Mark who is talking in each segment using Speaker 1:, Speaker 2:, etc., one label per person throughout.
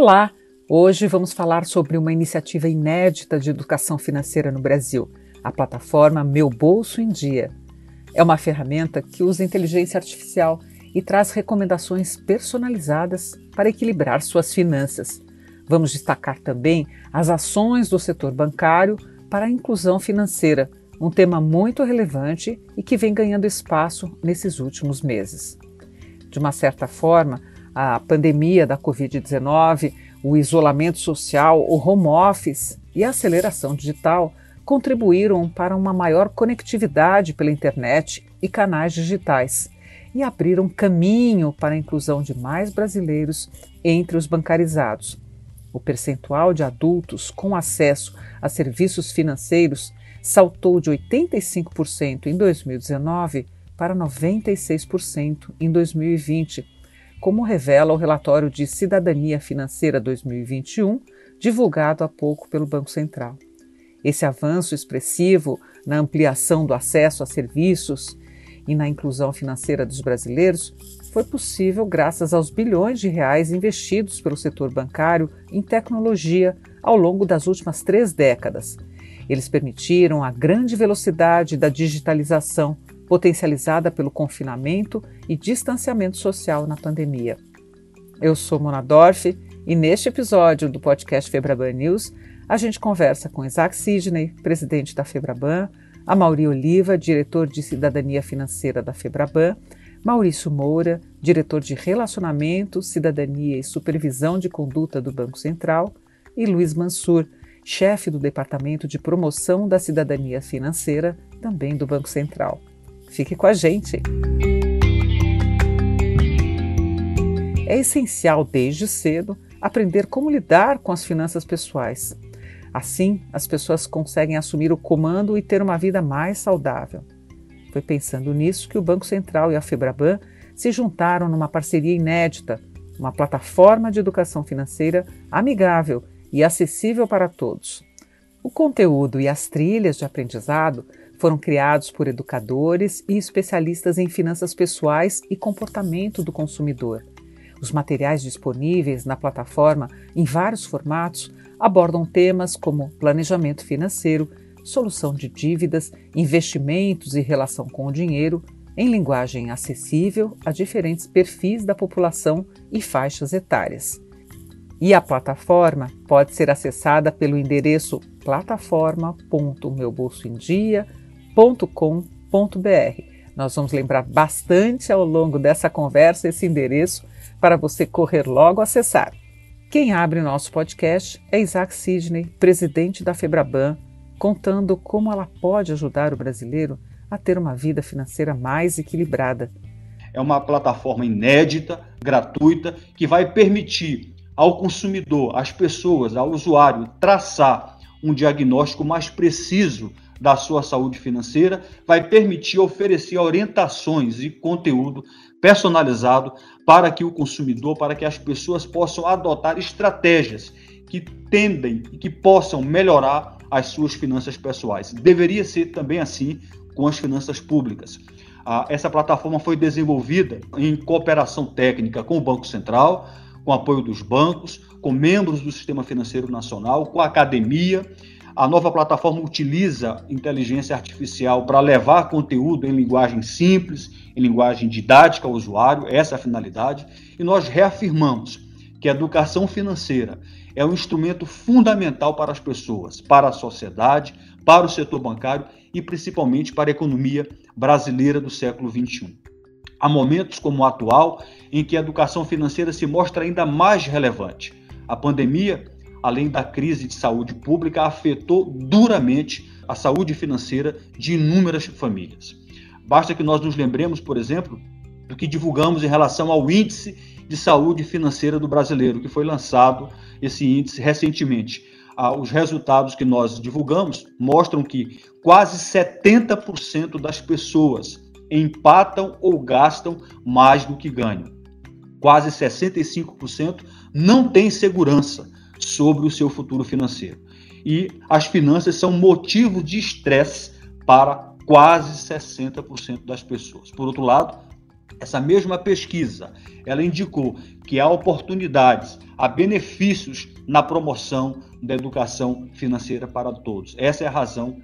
Speaker 1: Olá! Hoje vamos falar sobre uma iniciativa inédita de educação financeira no Brasil, a plataforma Meu Bolso em Dia. É uma ferramenta que usa inteligência artificial e traz recomendações personalizadas para equilibrar suas finanças. Vamos destacar também as ações do setor bancário para a inclusão financeira, um tema muito relevante e que vem ganhando espaço nesses últimos meses. De uma certa forma, a pandemia da Covid-19, o isolamento social, o home office e a aceleração digital contribuíram para uma maior conectividade pela internet e canais digitais e abriram caminho para a inclusão de mais brasileiros entre os bancarizados. O percentual de adultos com acesso a serviços financeiros saltou de 85% em 2019 para 96% em 2020 como revela o relatório de Cidadania Financeira 2021, divulgado há pouco pelo Banco Central. Esse avanço expressivo na ampliação do acesso a serviços e na inclusão financeira dos brasileiros foi possível graças aos bilhões de reais investidos pelo setor bancário em tecnologia ao longo das últimas três décadas. Eles permitiram a grande velocidade da digitalização potencializada pelo confinamento e distanciamento social na pandemia. Eu sou Mona Dorf e neste episódio do podcast Febraban News a gente conversa com Isaac Sidney, presidente da Febraban, a Mauri Oliva, diretor de Cidadania Financeira da Febraban, Maurício Moura, diretor de Relacionamento, Cidadania e Supervisão de Conduta do Banco Central, e Luiz Mansur, chefe do Departamento de Promoção da Cidadania Financeira, também do Banco Central. Fique com a gente! É essencial, desde cedo, aprender como lidar com as finanças pessoais. Assim, as pessoas conseguem assumir o comando e ter uma vida mais saudável. Foi pensando nisso que o Banco Central e a Febraban se juntaram numa parceria inédita, uma plataforma de educação financeira amigável e acessível para todos. O conteúdo e as trilhas de aprendizado foram criados por educadores e especialistas em finanças pessoais e comportamento do consumidor. Os materiais disponíveis na plataforma, em vários formatos, abordam temas como planejamento financeiro, solução de dívidas, investimentos e relação com o dinheiro, em linguagem acessível a diferentes perfis da população e faixas etárias. E a plataforma pode ser acessada pelo endereço plataforma.meubolsoemdia.com www.ecoagro.com.br. Nós vamos lembrar bastante ao longo dessa conversa esse endereço para você correr logo acessar. Quem abre nosso podcast é Isaac Sidney, presidente da Febraban, contando como ela pode ajudar o brasileiro a ter uma vida financeira mais equilibrada.
Speaker 2: É uma plataforma inédita, gratuita, que vai permitir ao consumidor, às pessoas, ao usuário, traçar um diagnóstico mais preciso da sua saúde financeira, vai permitir oferecer orientações e conteúdo personalizado para que o consumidor, para que as pessoas possam adotar estratégias que tendem e que possam melhorar as suas finanças pessoais. Deveria ser também assim com as finanças públicas. Essa plataforma foi desenvolvida em cooperação técnica com o Banco Central, com apoio dos bancos, com membros do Sistema Financeiro Nacional, com a academia a nova plataforma utiliza inteligência artificial para levar conteúdo em linguagem simples, em linguagem didática ao usuário, essa é a finalidade, e nós reafirmamos que a educação financeira é um instrumento fundamental para as pessoas, para a sociedade, para o setor bancário e principalmente para a economia brasileira do século XXI. Há momentos como o atual em que a educação financeira se mostra ainda mais relevante. A pandemia além da crise de saúde pública, afetou duramente a saúde financeira de inúmeras famílias. Basta que nós nos lembremos, por exemplo, do que divulgamos em relação ao índice de saúde financeira do brasileiro, que foi lançado esse índice recentemente. Ah, os resultados que nós divulgamos mostram que quase 70% das pessoas empatam ou gastam mais do que ganham. Quase 65% não têm segurança sobre o seu futuro financeiro. E as finanças são motivo de estresse para quase 60% das pessoas. Por outro lado, essa mesma pesquisa, ela indicou que há oportunidades, há benefícios na promoção da educação financeira para todos. Essa é a razão,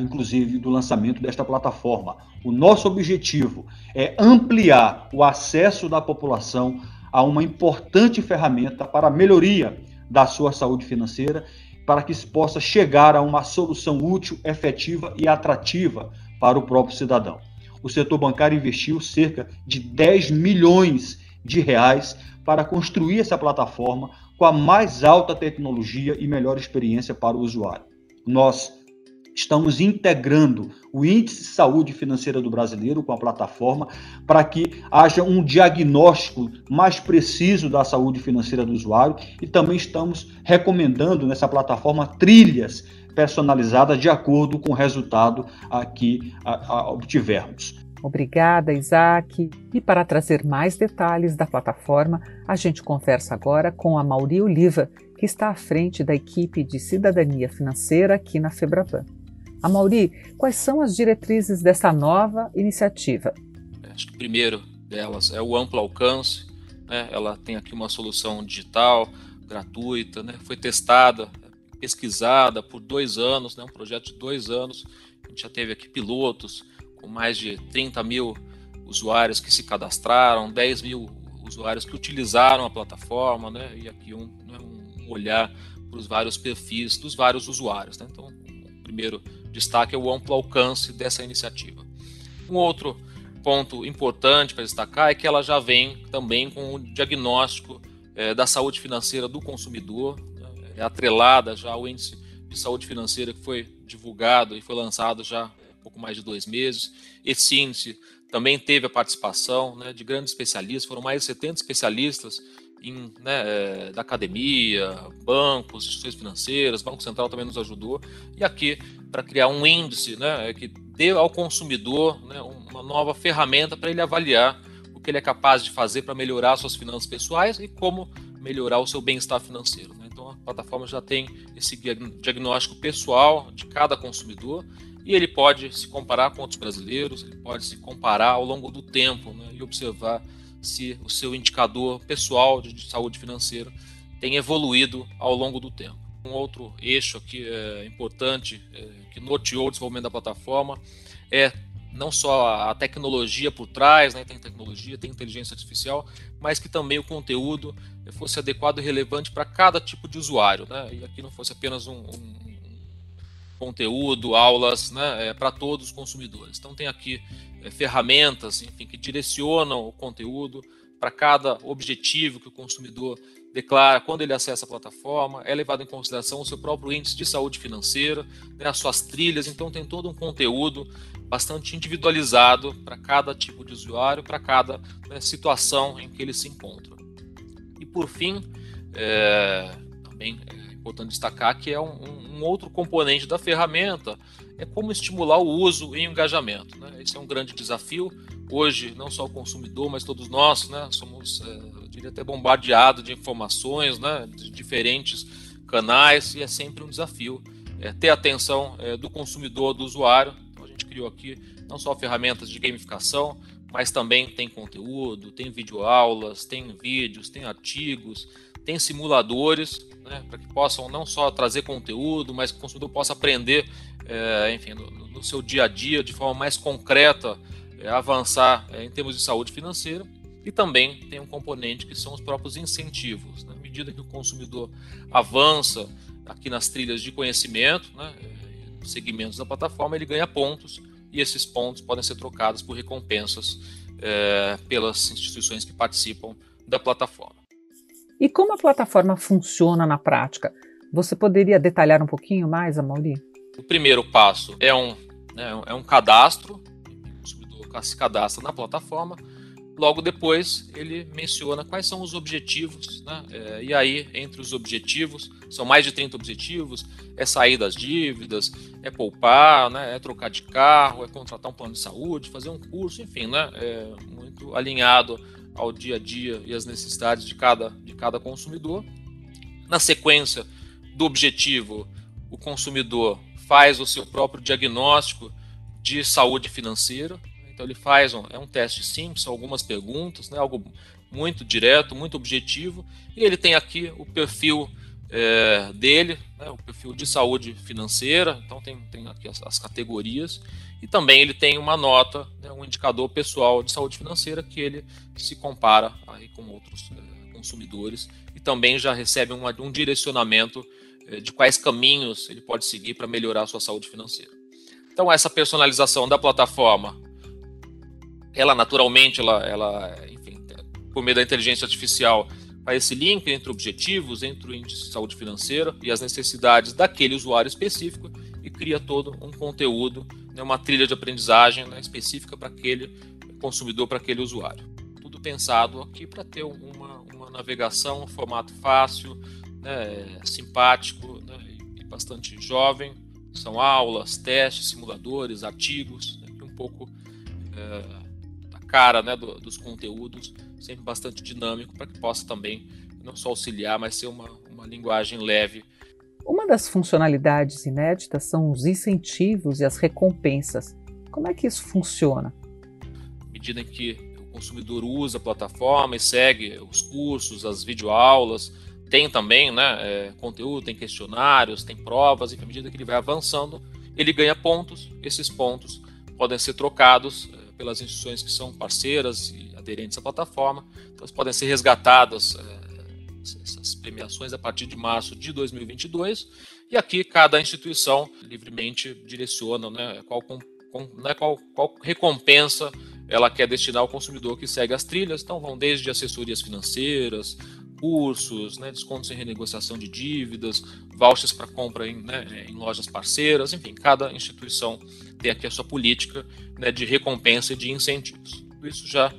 Speaker 2: inclusive, do lançamento desta plataforma. O nosso objetivo é ampliar o acesso da população a uma importante ferramenta para a melhoria da sua saúde financeira, para que se possa chegar a uma solução útil, efetiva e atrativa para o próprio cidadão. O setor bancário investiu cerca de 10 milhões de reais para construir essa plataforma com a mais alta tecnologia e melhor experiência para o usuário. Nós estamos integrando o índice de saúde financeira do brasileiro com a plataforma para que haja um diagnóstico mais preciso da saúde financeira do usuário e também estamos recomendando nessa plataforma trilhas personalizadas de acordo com o resultado que obtivermos.
Speaker 1: Obrigada, Isaac. E para trazer mais detalhes da plataforma, a gente conversa agora com a Mauri Oliva, que está à frente da equipe de cidadania financeira aqui na Febraban. Mauri, quais são as diretrizes dessa nova iniciativa?
Speaker 3: Acho que o primeiro delas é o amplo alcance. Né? Ela tem aqui uma solução digital, gratuita, né? foi testada, pesquisada por dois anos, né? um projeto de dois anos. A gente já teve aqui pilotos com mais de 30 mil usuários que se cadastraram, 10 mil usuários que utilizaram a plataforma, né? e aqui um, né, um olhar para os vários perfis dos vários usuários. Né? Então, primeiro destaque é o amplo alcance dessa iniciativa. Um outro ponto importante para destacar é que ela já vem também com o diagnóstico é, da saúde financeira do consumidor, né? é atrelada já ao índice de saúde financeira que foi divulgado e foi lançado já há pouco mais de dois meses. Esse índice também teve a participação né, de grandes especialistas, foram mais de 70 especialistas em, né, é, da academia, bancos, instituições financeiras, Banco Central também nos ajudou, e aqui para criar um índice né, que dê ao consumidor né, uma nova ferramenta para ele avaliar o que ele é capaz de fazer para melhorar suas finanças pessoais e como melhorar o seu bem-estar financeiro. Né? Então a plataforma já tem esse diagnóstico pessoal de cada consumidor e ele pode se comparar com outros brasileiros, ele pode se comparar ao longo do tempo né, e observar se o seu indicador pessoal de, saúde financeira tem evoluído ao longo do tempo. Um outro eixo aqui é, importante é, que norteou o desenvolvimento da plataforma é não só a tecnologia por trás, né, tem tecnologia, tem inteligência artificial, mas que também o conteúdo fosse adequado e relevante para cada tipo de usuário, né, e aqui não fosse apenas um, um conteúdo, aulas né, é, para todos os consumidores. Então tem aqui é, ferramentas enfim, que direcionam o conteúdo para cada objetivo que o consumidor declara quando ele acessa a plataforma, é levado em consideração o seu próprio índice de saúde financeira, né, as suas trilhas, então tem todo um conteúdo bastante individualizado para cada tipo de usuário, para cada né, situação em que ele se encontra. E por fim, é, também é importante destacar que é um, um, outro componente da ferramenta, é como estimular o uso e o engajamento. Né? Esse é um grande desafio. Hoje, não só o consumidor, mas todos nós né, somos, é, eu diria até, bombardeados de informações né, de diferentes canais e é sempre um desafio é, ter atenção é, do consumidor, do usuário. Então, a gente criou aqui não só ferramentas de gamificação, mas também tem conteúdo, tem videoaulas, tem vídeos, tem artigos, tem simuladores né, para que possam não só trazer conteúdo, mas que o consumidor possa aprender, é, enfim, no, no, seu dia a dia, de forma mais concreta, é, avançar é, em termos de saúde financeira. E também tem um componente que são os próprios incentivos. Né? À medida que o consumidor avança aqui nas trilhas de conhecimento, né, é, segmentos da plataforma, ele ganha pontos e esses pontos podem ser trocados por recompensas é, pelas instituições que participam da plataforma.
Speaker 1: E como a plataforma funciona na prática? Você poderia detalhar um pouquinho mais, Amauri?
Speaker 3: O primeiro passo é um, né, é um cadastro, o consumidor se cadastra na plataforma, logo depois ele menciona quais são os objetivos, né? É, e aí, entre os objetivos, são mais de 30 objetivos, é sair das dívidas, é poupar, né? é trocar de carro, é contratar um plano de saúde, fazer um curso, enfim, né? é muito alinhado ao dia a dia e às necessidades de cada, de cada consumidor. Na sequência do objetivo, o consumidor faz o seu próprio diagnóstico de saúde financeira. Então ele faz um, é um teste simples, algumas perguntas, né? algo muito direto, muito objetivo. E ele tem aqui o perfil é, dele, né? o perfil de saúde financeira. Então tem, tem aqui as, as categorias. E também ele tem uma nota, né? um indicador pessoal de saúde financeira que ele se compara aí com outros é, consumidores e também já recebe um, um direcionamento é, de quais caminhos ele pode seguir para melhorar a sua saúde financeira. Então essa personalização da plataforma, ela naturalmente, ela, ela enfim, por meio da inteligência artificial, faz esse link entre objetivos, entre o índice de saúde financeira e as necessidades daquele usuário específico e cria todo um conteúdo, né, uma trilha de aprendizagem né, específica para aquele consumidor, para aquele usuário. Tudo pensado aqui para ter uma, uma navegação, um formato fácil, né, simpático né, e bastante jovem. São aulas, testes, simuladores, artigos, né, um pouco a cara né, do, dos conteúdos, sempre bastante dinâmico para que possa também não só auxiliar, mas ser uma, uma linguagem leve.
Speaker 1: Uma das funcionalidades inéditas são os incentivos e as recompensas. Como é que isso funciona?
Speaker 3: À medida em que o consumidor usa a plataforma e segue os cursos, as videoaulas, tem também né, é, conteúdo, tem questionários, tem provas, e à medida que ele vai avançando, ele ganha pontos. Esses pontos podem ser trocados pelas instituições que são parceiras e aderentes à plataforma. Então, podem ser resgatadas é, essas premiações a partir de março de 2022. E aqui cada instituição livremente direciona né, qual, com, né, qual, qual recompensa ela quer destinar ao consumidor que segue as trilhas. Então, vão desde assessorias financeiras, cursos, né, descontos em renegociação de dívidas, vouchers para compra em, né, em, lojas parceiras, enfim, cada instituição tem aqui a sua política né, de recompensa e de incentivos. Tudo isso já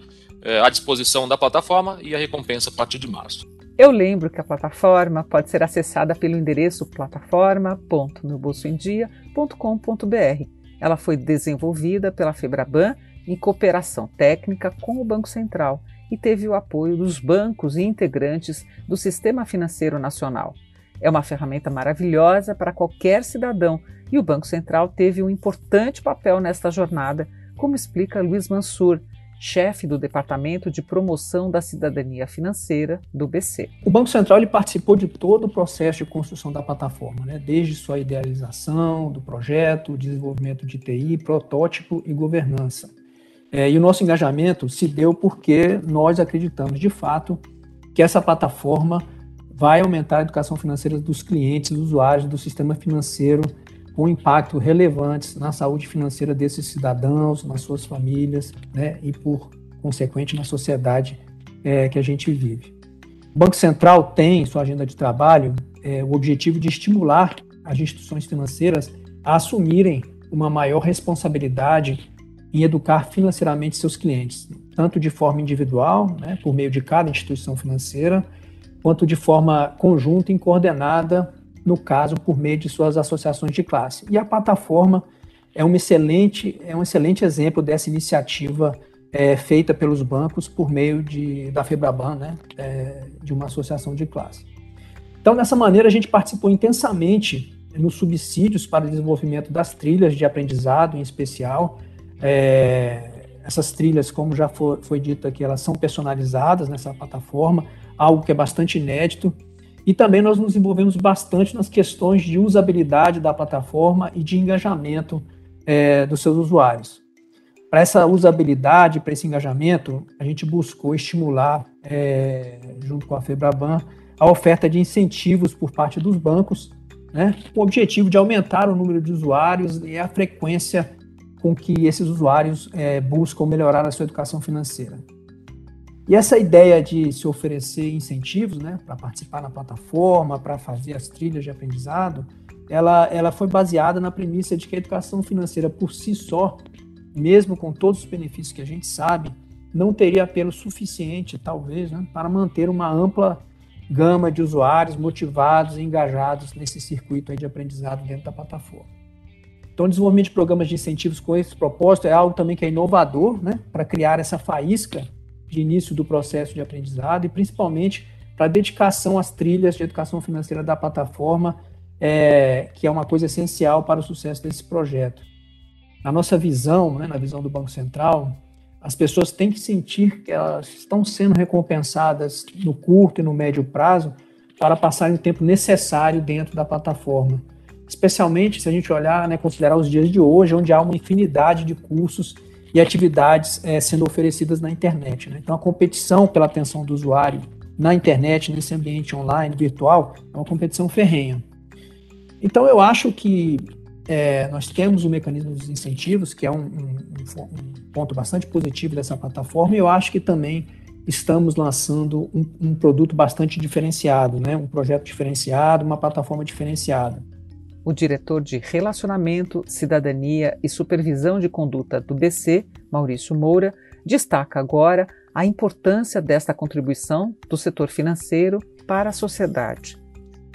Speaker 3: é, à disposição da plataforma e a recompensa a partir de março.
Speaker 1: Eu lembro que a plataforma pode ser acessada pelo endereço plataforma.meubolsoemdia.com.br. Ela foi desenvolvida pela Febraban em cooperação técnica com o Banco Central e teve o apoio dos bancos e integrantes do Sistema Financeiro Nacional. É uma ferramenta maravilhosa para qualquer cidadão e o Banco Central teve um importante papel nesta jornada, como explica Luiz Mansur, chefe do Departamento de Promoção da Cidadania Financeira do BC.
Speaker 4: O Banco Central ele participou de todo o processo de construção da plataforma, né? desde sua idealização do projeto, desenvolvimento de TI, protótipo e governança. É, e o nosso engajamento se deu porque nós acreditamos, de fato, que essa plataforma vai aumentar a educação financeira dos clientes, dos usuários do sistema financeiro, com impacto relevantes na saúde financeira desses cidadãos, nas suas famílias, né, e por consequente na sociedade é, que a gente vive. O Banco Central tem em sua agenda de trabalho é, o objetivo de estimular as instituições financeiras a assumirem uma maior responsabilidade em educar financeiramente seus clientes, tanto de forma individual, né, por meio de cada instituição financeira, quanto de forma conjunta e coordenada, no caso, por meio de suas associações de classe. E a plataforma é um excelente, é um excelente exemplo dessa iniciativa é, feita pelos bancos por meio de, da FEBRABAN, né, é, de uma associação de classe. Então, dessa maneira, a gente participou intensamente nos subsídios para o desenvolvimento das trilhas de aprendizado, em especial, é, essas trilhas, como já foi, dito aqui, elas são personalizadas nessa plataforma, algo que é bastante inédito. E também nós nos envolvemos bastante nas questões de usabilidade da plataforma e de engajamento é, dos seus usuários. Para essa usabilidade, para esse engajamento, a gente buscou estimular, é, junto com a Febraban, a oferta de incentivos por parte dos bancos, né, com o objetivo de aumentar o número de usuários e a frequência com que esses usuários é, buscam melhorar a sua educação financeira. E essa ideia de se oferecer incentivos né, para participar na plataforma, para fazer as trilhas de aprendizado, ela, ela foi baseada na premissa de que a educação financeira por si só, mesmo com todos os benefícios que a gente sabe, não teria apelo suficiente, talvez, né, para manter uma ampla gama de usuários motivados e engajados nesse circuito de aprendizado dentro da plataforma. Então, o desenvolvimento de programas de incentivos com esse propósito é algo também que é inovador, né, para criar essa faísca de início do processo de aprendizado e principalmente para a dedicação às trilhas de educação financeira da plataforma, é, que é uma coisa essencial para o sucesso desse projeto. na nossa visão, né, na visão do Banco Central, as pessoas têm que sentir que elas estão sendo recompensadas no curto e no médio prazo para passarem o tempo necessário dentro da plataforma. Especialmente se a gente olhar, né, considerar os dias de hoje, onde há uma infinidade de cursos e atividades é, sendo oferecidas na internet. Né? Então, a competição pela atenção do usuário na internet, nesse ambiente online, virtual, é uma competição ferrenha. Então, eu acho que é, nós temos o mecanismo dos incentivos, que é um, um, um, ponto bastante positivo dessa plataforma, e eu acho que também estamos lançando um, um produto bastante diferenciado, né? um projeto diferenciado, uma plataforma diferenciada.
Speaker 1: O diretor de Relacionamento, Cidadania e Supervisão de Conduta do BC, Maurício Moura, destaca agora a importância desta contribuição do setor financeiro para a sociedade.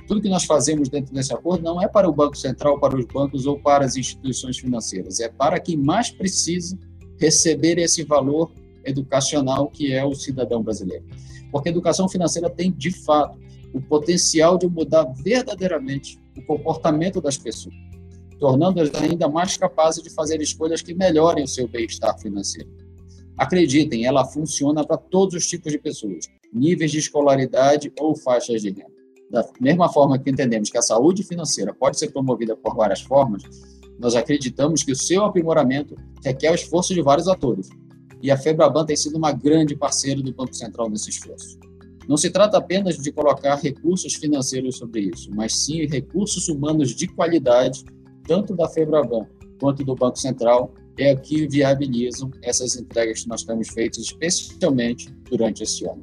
Speaker 5: Tudo que nós fazemos dentro desse acordo não é para o Banco Central, para os bancos ou para as instituições financeiras, é para quem mais precisa receber esse valor educacional que é o cidadão brasileiro. Porque a educação financeira tem, de fato, o potencial de mudar verdadeiramente o comportamento das pessoas, tornando-as ainda mais capazes de fazer escolhas que melhorem o seu bem-estar financeiro. Acreditem, ela funciona para todos os tipos de pessoas, níveis de escolaridade ou faixas de renda. Da mesma forma que entendemos que a saúde financeira pode ser promovida por várias formas, nós acreditamos que o seu aprimoramento requer o esforço de vários atores. E a Febraban tem sido uma grande parceira do Banco Central nesse esforço. Não se trata apenas de colocar recursos financeiros sobre isso, mas sim recursos humanos de qualidade, tanto da Febraban quanto do Banco Central, é que viabilizam essas entregas que nós temos feito, especialmente durante esse ano.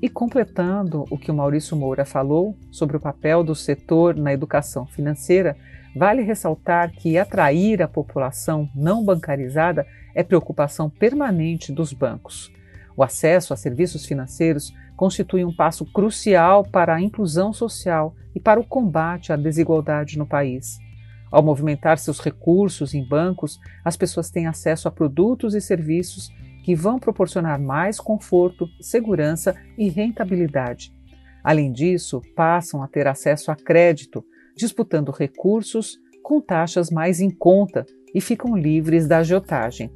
Speaker 1: E completando o que o Maurício Moura falou sobre o papel do setor na educação financeira, vale ressaltar que atrair a população não bancarizada é preocupação permanente dos bancos. O acesso a serviços financeiros constitui um passo crucial para a inclusão social e para o combate à desigualdade no país. Ao movimentar seus recursos em bancos, as pessoas têm acesso a produtos e serviços que vão proporcionar mais conforto, segurança e rentabilidade. Além disso, passam a ter acesso a crédito, disputando recursos com taxas mais em conta e ficam livres da agiotagem.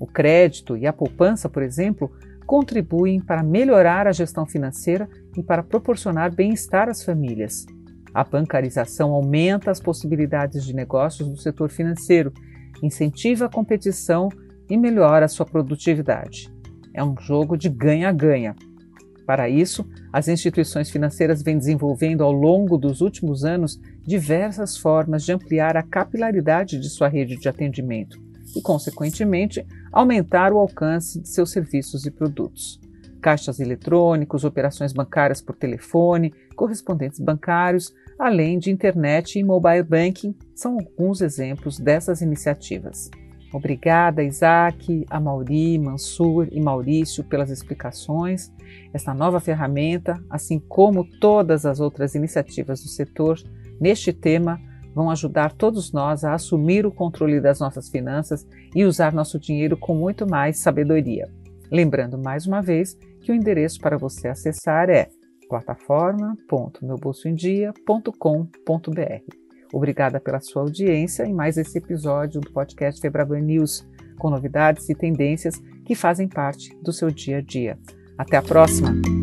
Speaker 1: O crédito e a poupança, por exemplo, contribuem para melhorar a gestão financeira e para proporcionar bem-estar às famílias. A bancarização aumenta as possibilidades de negócios do setor financeiro, incentiva a competição e melhora a sua produtividade. É um jogo de ganha-ganha. Para isso, as instituições financeiras vêm desenvolvendo ao longo dos últimos anos diversas formas de ampliar a capilaridade de sua rede de atendimento e, consequentemente, aumentar o alcance de seus serviços e produtos. Caixas eletrônicos, operações bancárias por telefone, correspondentes bancários, além de internet e mobile banking, são alguns exemplos dessas iniciativas. Obrigada, Isaac, a Mauri, Mansur e Maurício pelas explicações. Esta nova ferramenta, assim como todas as outras iniciativas do setor neste tema, vão ajudar todos nós a assumir o controle das nossas finanças e usar nosso dinheiro com muito mais sabedoria. Lembrando mais uma vez que o endereço para você acessar é plataforma.meubolsoemdia.com.br. Obrigada pela sua audiência em mais esse episódio do podcast Febraban News, com novidades e tendências que fazem parte do seu dia a dia. Até a próxima!